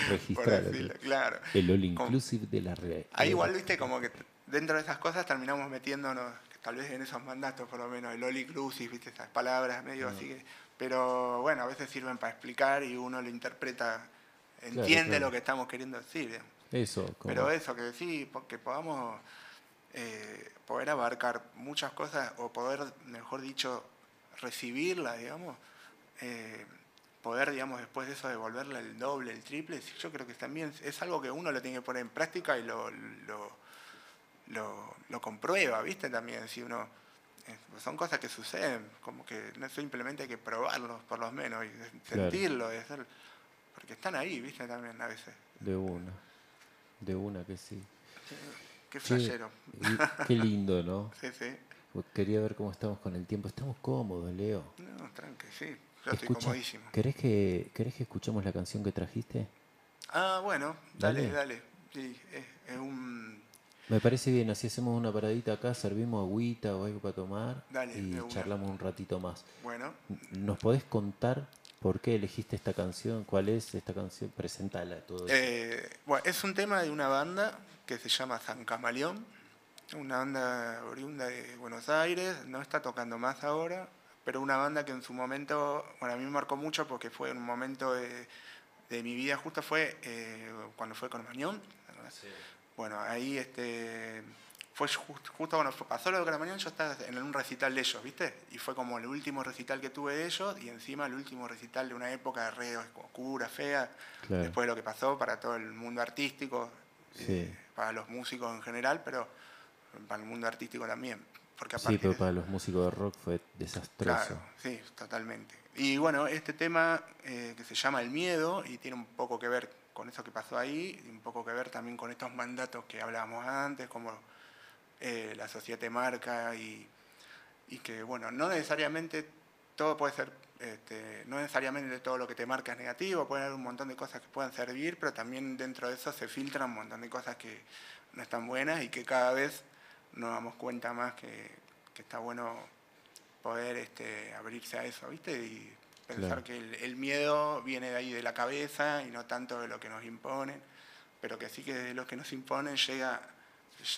Registrar. claro. El all inclusive de la realidad.
Ahí igual, viste, como que dentro de esas cosas terminamos metiéndonos tal vez en esos mandatos por lo menos, el all inclusive, ¿viste? esas palabras medio así que... Pero bueno, a veces sirven para explicar y uno lo interpreta, entiende lo que estamos queriendo decir.
Eso.
Pero eso, que sí, que podamos eh, poder abarcar muchas cosas o poder, mejor dicho, recibirla, digamos, eh, poder, digamos, después de eso devolverle el doble, el triple, yo creo que también es algo que uno lo tiene que poner en práctica y lo lo, lo comprueba, ¿viste? También, si uno... Eh, son cosas que suceden, como que no simplemente hay que probarlos, por lo menos, y sentirlo, porque están ahí, ¿viste? También a veces.
De una, de una que sí.
Qué flashero.
qué lindo, ¿no?
sí, sí.
Quería ver cómo estamos con el tiempo. Estamos cómodos, Leo.
No, tranqui, sí. Yo estoy comodísimo.
¿querés que, ¿Querés que escuchemos la canción que trajiste?
Ah, bueno, dale, dale. Sí, es un
me parece bien, así hacemos una paradita acá, servimos agüita o algo para tomar y charlamos un ratito más.
Bueno.
¿Nos podés contar por qué elegiste esta canción? ¿Cuál es esta canción? Presentala todo.
Eh, bueno, es un tema de una banda que se llama San Camaleón, una banda oriunda de Buenos Aires, no está tocando más ahora, pero una banda que en su momento, bueno, a mí me marcó mucho porque fue un momento de, mi vida, justo fue eh, cuando fue con Mañón. Sí. Bueno, ahí este, fue justo cuando pasó lo de mañana yo estaba en un recital de ellos, ¿viste? Y fue como el último recital que tuve de ellos y encima el último recital de una época de re oscura, fea, después de lo que pasó para todo el mundo artístico, eh, para los músicos en general, pero para el mundo artístico también. Porque
sí, pero para los músicos de rock fue desastroso.
Claro, sí, totalmente. Y bueno, este tema eh, que se llama El Miedo y tiene un poco que ver con eso que pasó ahí, y un poco que ver también con estos mandatos que hablábamos antes, como eh, la sociedad te marca y, y, que, bueno, no necesariamente todo puede ser, este, no necesariamente todo lo que te marca es negativo, puede haber un montón de cosas que puedan servir, pero también dentro de eso se filtran un montón de cosas que no están buenas y que cada vez nos damos cuenta más que, que está bueno poder este, abrirse a eso, ¿viste? Pensar que el, miedo viene de ahí de la cabeza y no tanto de lo que nos imponen, pero que sí que de lo que nos imponen llega,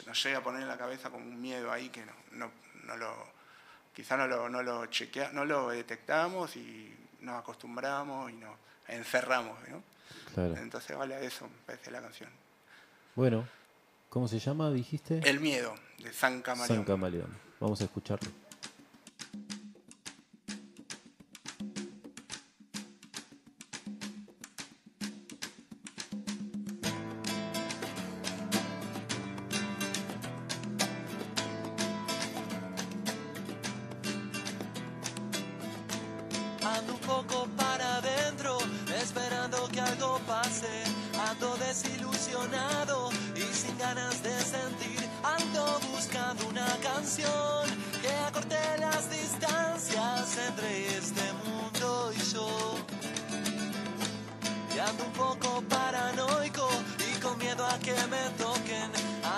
nos llega a poner en la cabeza como un miedo ahí que no, no, lo, quizá no lo, no lo chequea, no lo detectamos y nos acostumbramos y nos encerramos, ¿no? Entonces vale a eso, me parece la canción.
Bueno, ¿cómo se llama, dijiste?
El miedo, de San Camaleón.
San Camaleón. Vamos a escucharlo.
pase, ando desilusionado y sin ganas de sentir, ando buscando una canción que acorte las distancias entre este mundo y yo. Y ando un poco paranoico y con miedo a que me toquen,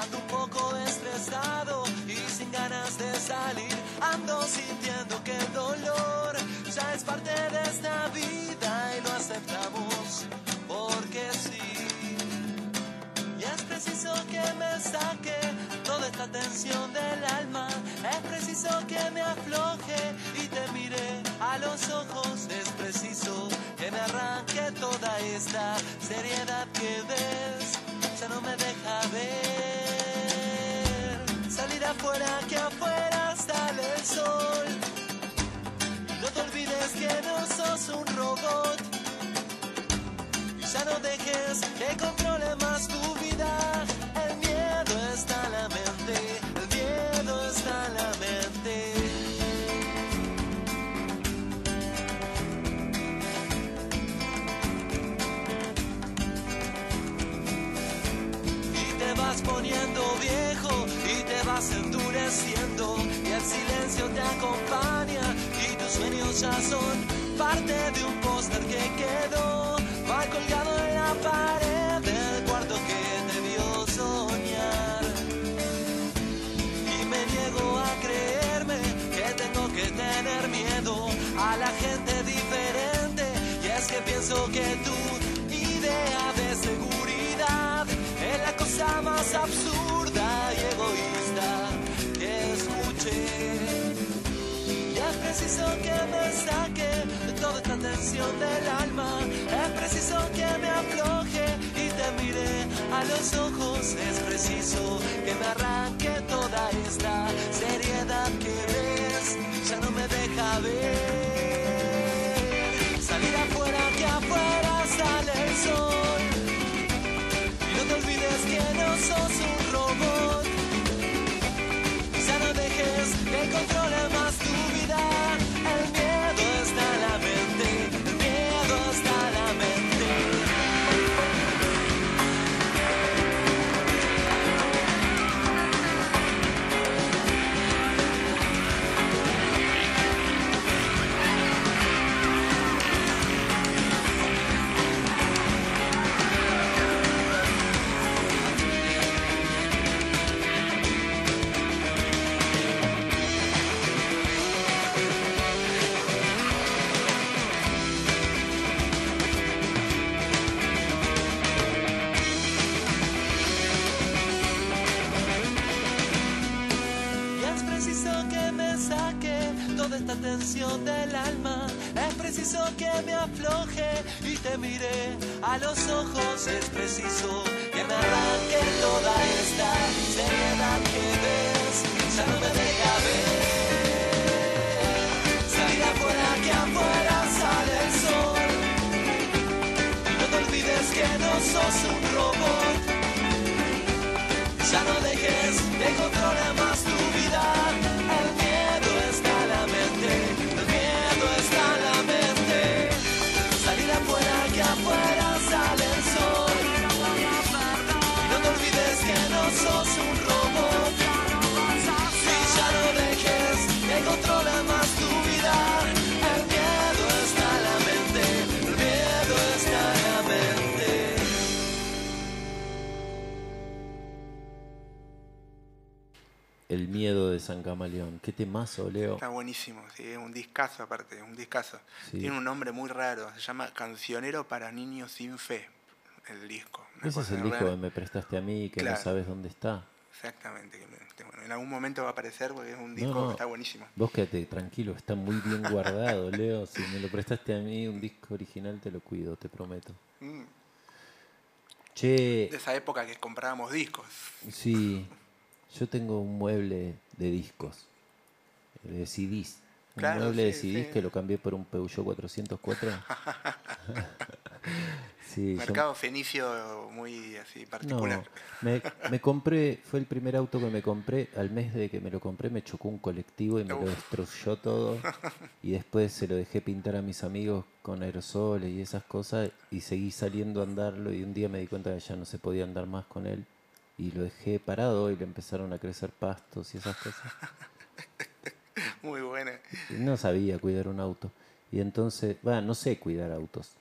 ando un poco estresado y sin ganas de salir, ando sintiendo que el dolor ya es parte de esta vida y lo aceptamos. que me saque toda esta tensión del alma. Es preciso que me afloje y te mire a los ojos. Es preciso que me arranque toda esta seriedad que ves. Ya no me deja ver. Salir afuera que afuera sale el sol. No te olvides que no sos un robot. Y ya no dejes que con problemas tu vida. Vas endureciendo y el silencio te acompaña y tus sueños ya son parte de un póster que quedó mal colgado en la pared toda esta tensión del alma. Es preciso que me afloje y te mire a los ojos. Es los ojos. Es preciso que me arranque toda esta seriedad que ves. Ya no me deja ver. Salir afuera, que afuera sale el sol. No te olvides que no sos un robot. Ya no dejes que El miedo
de San Camaleón. Qué temazo, Leo.
Está buenísimo, sí, es un discazo aparte, un discazo.
Sí.
Tiene un nombre muy raro, se llama Cancionero para Niños Sin Fe, el disco.
Ese es el disco que me prestaste a mí que no sabes dónde está.
Exactamente, bueno, en algún momento va a aparecer porque es un disco
no.
que está buenísimo.
Vos quédate tranquilo, está muy bien guardado, Leo. Si me lo prestaste a mí, un disco original, te lo cuido, te prometo.
Mm,
Che,
De esa época que comprábamos discos.
sí, yo tengo un mueble de discos, de CDs.
Claro,
mueble de
sí,
CDs
sí.
que lo cambié por un Peugeot 404. sí, yo-
Mercado fenicio muy así
No,
particular.
me, me compré, fue el primer auto que me compré, al mes de que me lo compré me chocó un colectivo y me lo
Uf.
destruyó todo y después se lo dejé pintar a mis amigos con aerosoles y esas cosas y seguí saliendo a andarlo y un día me di cuenta que ya no se podía andar más con él y lo dejé parado y le empezaron a crecer pastos y esas cosas.
Muy buena.
No sabía cuidar un auto y entonces, bueno, no sé cuidar autos.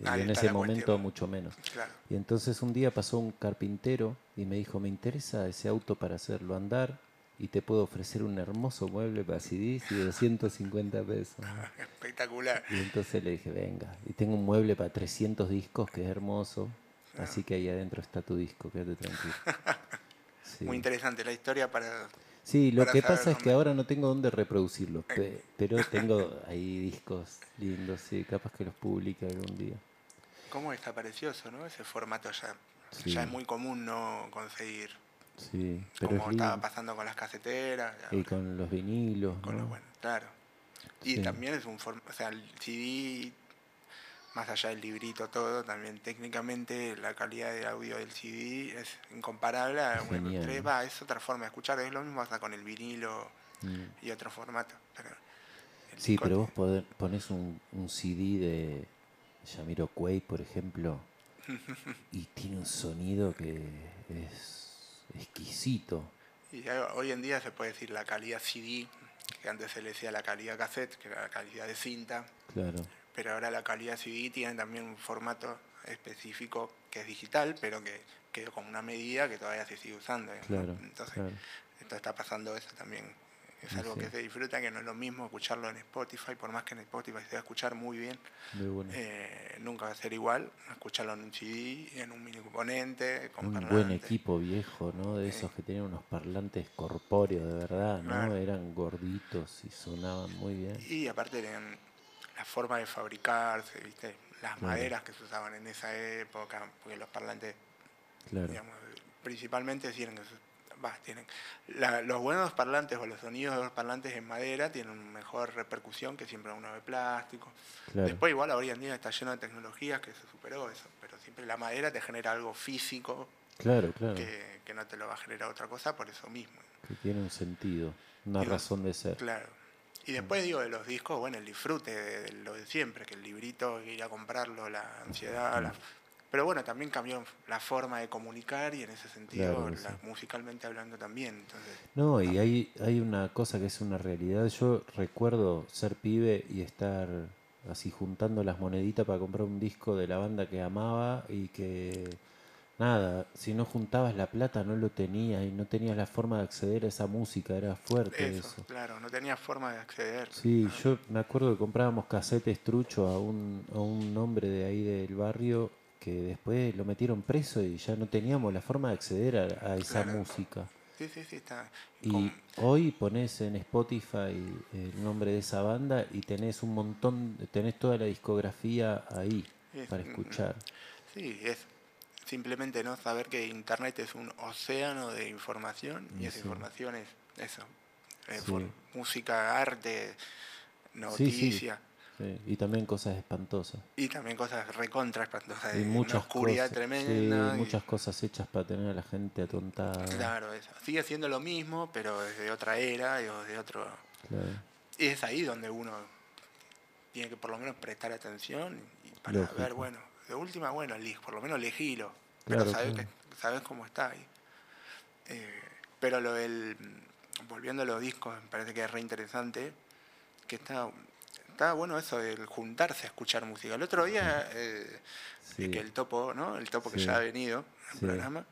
Y
Ahí
en ese momento
cuestión.
mucho menos.
Claro.
Y entonces un día pasó un carpintero y me dijo, me interesa ese auto para hacerlo andar y te puedo ofrecer un hermoso mueble para CDs y 250 pesos.
Espectacular.
Y entonces le dije, venga, y tengo un mueble para 300 discos que es hermoso, así que ahí adentro está tu disco, quédate tranquilo. Sí.
Muy interesante la historia para...
Sí, lo que pasa es que ahora no tengo dónde reproducirlos, pe- pero tengo ahí discos lindos, sí, capaz que los publique algún día.
¿Cómo desapareció eso, no? Ese formato ya,
Sí.
ya es muy común no conseguir.
Sí, pero
como
es
estaba pasando con las caseteras.
Y con los vinilos,
con
¿no?
lo bueno, claro. Y
Sí.
también es un formato, o sea, el CD más allá del librito todo, también técnicamente la calidad de audio del CD es incomparable a un
Genial.
MP3, va, es otra forma de escuchar, es lo mismo hasta con el vinilo
Mm.
y otro formato. Pero
Sí, pero vos poder- pones un, un CD de Yamiroquai, por ejemplo, y tiene un sonido que es exquisito.
Y ya hoy en día se puede decir la calidad CD, que antes se le decía la calidad cassette, que era la calidad de cinta,
Claro,
pero ahora la calidad CD tiene también un formato específico que es digital, pero que quedó con una medida que todavía se sigue usando. ¿no?
claro,
Entonces,
claro.
esto está pasando eso también. Es algo
sí.
que se disfruta, que no es lo mismo escucharlo en Spotify, por más que en Spotify se va a escuchar muy bien,
Muy bueno.
eh, nunca va a ser igual escucharlo en un CD, en un mini componente, con
un buen
parlante.
equipo viejo, ¿no? De esos que tenían unos parlantes corpóreos de verdad, ¿no?
Claro.
Eran gorditos y sonaban muy bien.
Y aparte tenían la forma de fabricarse, ¿viste? Las maderas que se usaban en esa época, porque los parlantes,
Claro,
digamos, principalmente tienen va, tienen la- los buenos parlantes o los sonidos de los parlantes en madera tienen mejor repercusión que siempre uno de plástico.
claro.
Después igual hoy en día está lleno de tecnologías que se superó eso, pero siempre la madera te genera algo físico
Claro, claro.
que, que no te lo va a generar otra cosa por eso mismo.
Que tiene un sentido, una razón de ser.
Claro. Y después digo de los discos, bueno, el disfrute de, lo de siempre, que el librito, ir a comprarlo, la ansiedad, la- pero bueno, también cambió la forma de comunicar y en ese sentido,
Claro que
la-
sí.
musicalmente hablando también. Entonces,
No, y hay, hay una cosa que es una realidad. Yo recuerdo ser pibe y estar así juntando las moneditas para comprar un disco de la banda que amaba y que nada, si no juntabas la plata no lo tenías y no tenías la forma de acceder a esa música, era fuerte
eso,
eso.
claro, no tenía forma de acceder.
Sí, yo me acuerdo que comprábamos casetes trucho a un, a un hombre de ahí del barrio que después lo metieron preso y ya no teníamos la forma de acceder a, a esa
Claro.
música.
Sí, sí, sí, está.
Y
con-
hoy pones en Spotify el nombre de esa banda y tenés un montón, tenés toda la discografía ahí
Es-
para escuchar.
Sí, es simplemente no saber que Internet es un océano de información y esa información es eso, es
Sí.
por música, arte, noticia
Sí, Y también cosas espantosas.
y también cosas recontra espantosas,
Y muchas
una oscuridad
cosas,
tremenda.
sí,
y-
muchas cosas hechas para tener a la gente atontada.
Claro, eso. sigue siendo lo mismo, pero desde otra era y de otro...
Claro.
Y es ahí donde uno tiene que por lo menos prestar atención y para
Lógico.
ver, bueno, de última, bueno, por lo menos elegilo, pero
Claro,
sabes,
claro.
que, sabes cómo está ahí. Eh, pero lo del, volviendo a los discos, me parece que es re interesante, que está, está bueno eso del juntarse a escuchar música. El otro día, eh,
Sí.
que el topo, ¿no? El topo que ya ha venido al
Sí.
programa,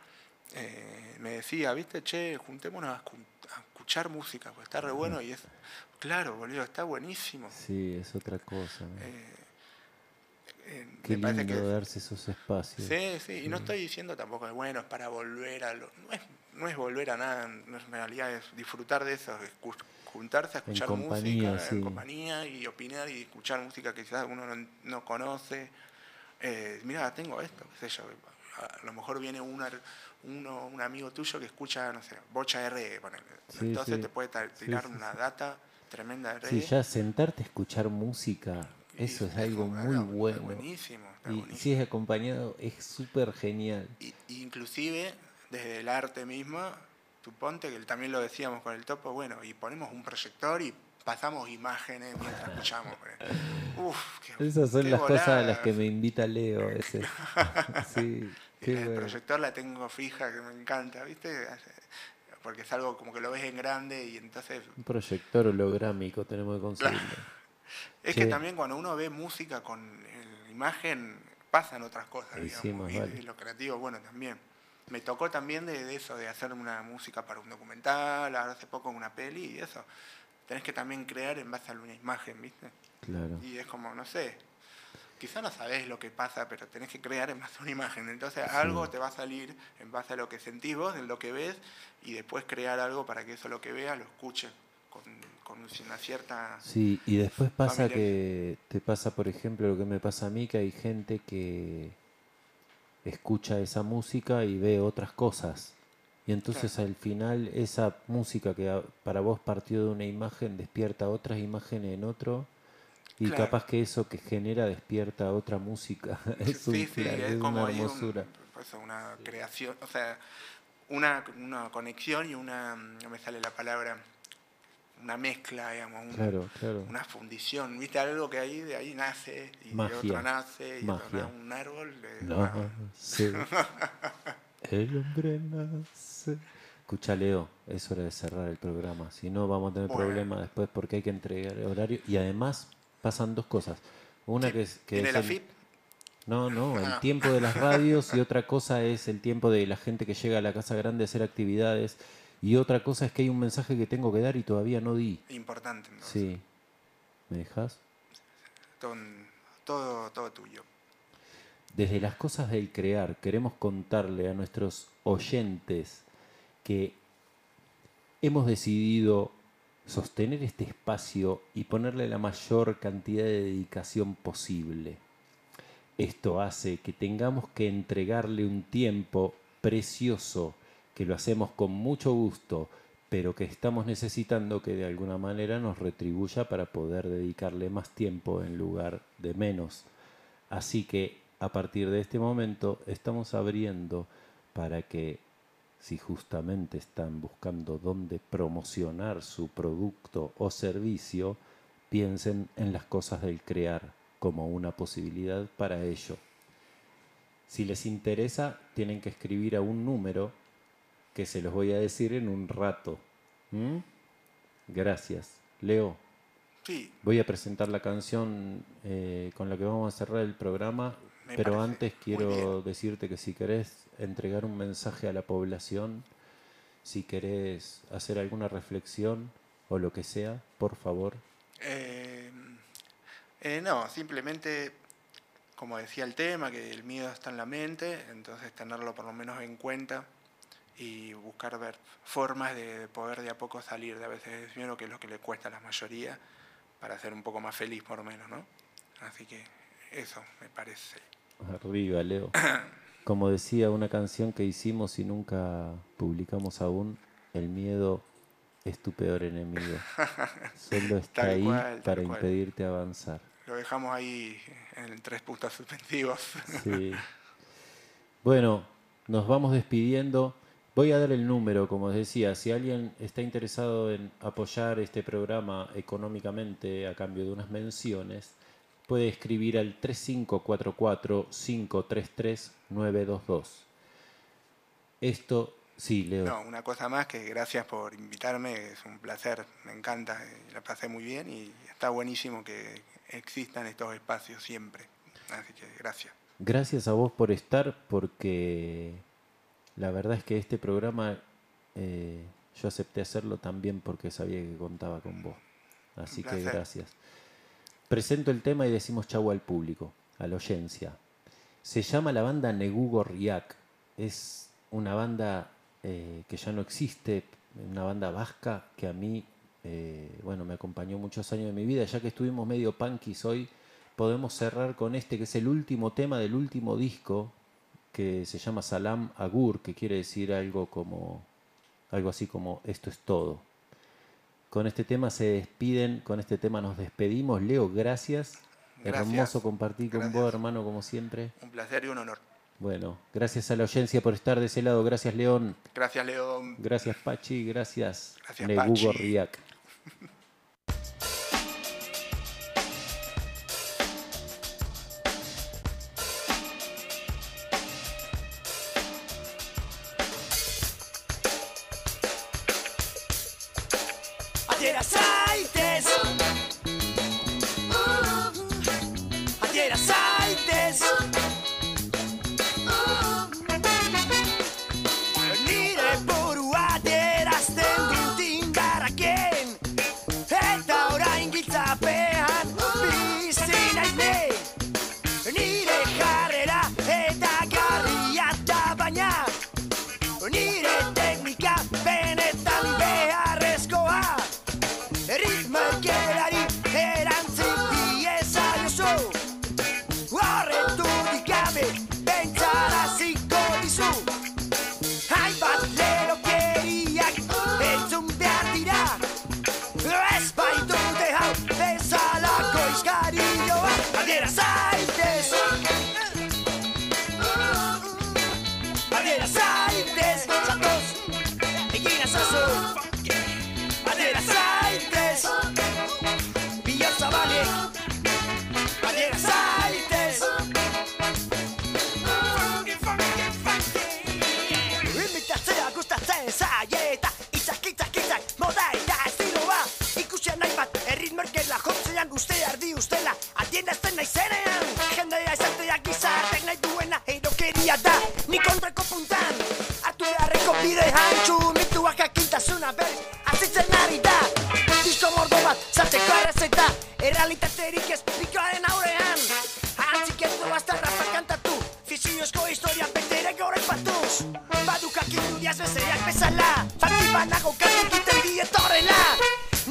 eh, me decía, viste, che, juntémonos a, escu- a escuchar música, pues está re bueno y es, claro, boludo, está buenísimo.
Sí, es otra cosa. ¿no? Qué
me
lindo
que
darse esos espacios.
Sí, sí, y no estoy diciendo tampoco que bueno, es para volver a lo. No es, no es volver a nada, no es- en realidad es disfrutar de eso, juntarse a
En
escuchar
compañía,
música,
sí.
en compañía y opinar y escuchar música que quizás uno no, no conoce. Eh, mira, tengo esto, qué sé yo. A lo mejor viene un, ar- uno, un amigo tuyo que escucha, no sé, bocha R, ponele.
Sí,
entonces
sí.
te puede
Sí,
tirar
sí,
una
sí.
data tremenda de
Sí,
reggae.
ya sentarte a escuchar música, eso es algo muy bueno.
Buenísimo,
Y si es acompañado, es súper genial.
Y- inclusive desde el arte mismo, tú ponte, que también lo decíamos con el topo, bueno, y ponemos un proyector y pasamos imágenes mientras escuchamos. Uf, qué-
Esas son
qué
las cosas a las que me invita Leo a veces. Sí,
el
bueno.
proyector la tengo fija, que me encanta, ¿viste? Porque es algo como que lo ves en grande y entonces...
Un proyector holográmico tenemos que conseguirlo.
Es
Sí.
que también cuando uno ve música con el- imagen, pasan otras cosas, digamos.
sí,
y,
vale.
lo creativo, bueno, también. Me tocó también de, de eso, de hacer una música para un documental, ahora hace poco una peli y eso. Tenés que también crear en base a una imagen, ¿viste?
Claro.
Y es como, no sé, quizá no sabés lo que pasa, pero tenés que crear en base a una imagen. Entonces algo te va a salir en base a lo que sentís vos, en lo que ves, y después crear algo para que eso lo que veas lo escuche con, con una cierta...
Sí, y después pasa
Familiar.
que te pasa, por ejemplo, lo que me pasa a mí, que hay gente que escucha esa música y ve otras cosas. Y entonces al final esa música que para vos partió de una imagen despierta otras imágenes en otro Y
Claro.
capaz que eso que genera despierta otra música. es un
sí, sí,
flash,
es
es
como
una
un-
hermosura.
pues, una creación, o sea, una, una conexión y una, no me sale la palabra, una mezcla, digamos, un-
Claro, claro.
una fundición, ¿viste? Algo que ahí de ahí nace y de
Magia.
otro nace y otro un árbol.
No, sí. El hombre nace. Escucha, Leo, es hora de cerrar el programa. Si no, vamos a tener
Bueno.
problemas después porque hay que entregar el horario. Y además pasan dos cosas. Una que es. Que
¿Tiene
es
la
el-
FIP?
No, no, el
Ah.
tiempo de las radios y otra cosa es el tiempo de la gente que llega a la Casa Grande a hacer actividades. Y otra cosa es que hay un mensaje que tengo que dar y todavía no di.
Importante, entonces.
Sí. ¿Me dejas?
Todo, todo, todo tuyo.
Desde las cosas del crear queremos contarle a nuestros oyentes que hemos decidido sostener este espacio y ponerle la mayor cantidad de dedicación posible. Esto hace que tengamos que entregarle un tiempo precioso, que lo hacemos con mucho gusto, pero que estamos necesitando que de alguna manera nos retribuya para poder dedicarle más tiempo en lugar de menos. Así que a partir de este momento estamos abriendo para que si justamente están buscando dónde promocionar su producto o servicio, piensen en las cosas del crear como una posibilidad para ello. Si les interesa, tienen que escribir a un número que se los voy a decir en un rato. ¿Mm? Gracias. Leo,
Sí,
Voy a presentar la canción eh, con la que vamos a cerrar el programa,
Me
pero
parece
antes quiero decirte que si querés entregar un mensaje a la población, si querés hacer alguna reflexión o lo que sea, por favor.
Eh, eh, no, simplemente, como decía el tema, que el miedo está en la mente, entonces tenerlo por lo menos en cuenta y buscar ver formas de poder de a poco salir de a veces miedo, que es lo que le cuesta a la mayoría, para ser un poco más feliz por lo menos, ¿no? Así que eso me parece.
Arriba, Leo. Como decía una canción que hicimos y nunca publicamos aún, el miedo es tu peor enemigo. Solo está
Tal
ahí
cual,
para
cual.
impedirte avanzar.
Lo dejamos ahí en tres puntos suspensivos.
Sí. Bueno, nos vamos despidiendo. Voy a dar el número, como decía, si alguien está interesado en apoyar este programa económicamente a cambio de unas menciones, puede escribir al 3544-533-922. Esto, sí, Leo.
No, una cosa más que gracias por invitarme, es un placer, me encanta, la pasé muy bien y está buenísimo que existan estos espacios siempre. Así que gracias.
Gracias a vos por estar, porque la verdad es que este programa eh, yo acepté hacerlo también porque sabía que contaba con vos. Así que gracias. Presento el tema y decimos chau al público, a la oyencia. Se llama la banda Negugo Riak. Es una banda eh, que ya no existe, una banda vasca que a mí, eh, bueno, me acompañó muchos años de mi vida. Ya que estuvimos medio punkis hoy, podemos cerrar con este que es el último tema del último disco que se llama Salam Agur, que quiere decir algo como algo así como esto es todo. Con este tema se despiden, con este tema nos despedimos. Leo, gracias.
Gracias.
Hermoso compartir con vos,
Gracias.
hermano, como siempre.
Un placer y un honor.
Bueno, gracias a la audiencia por estar de ese lado. Gracias, León.
Gracias, León.
Gracias, Pachi. Gracias,
Gracias,
Negugo
Pachi.
Riak.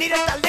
Need a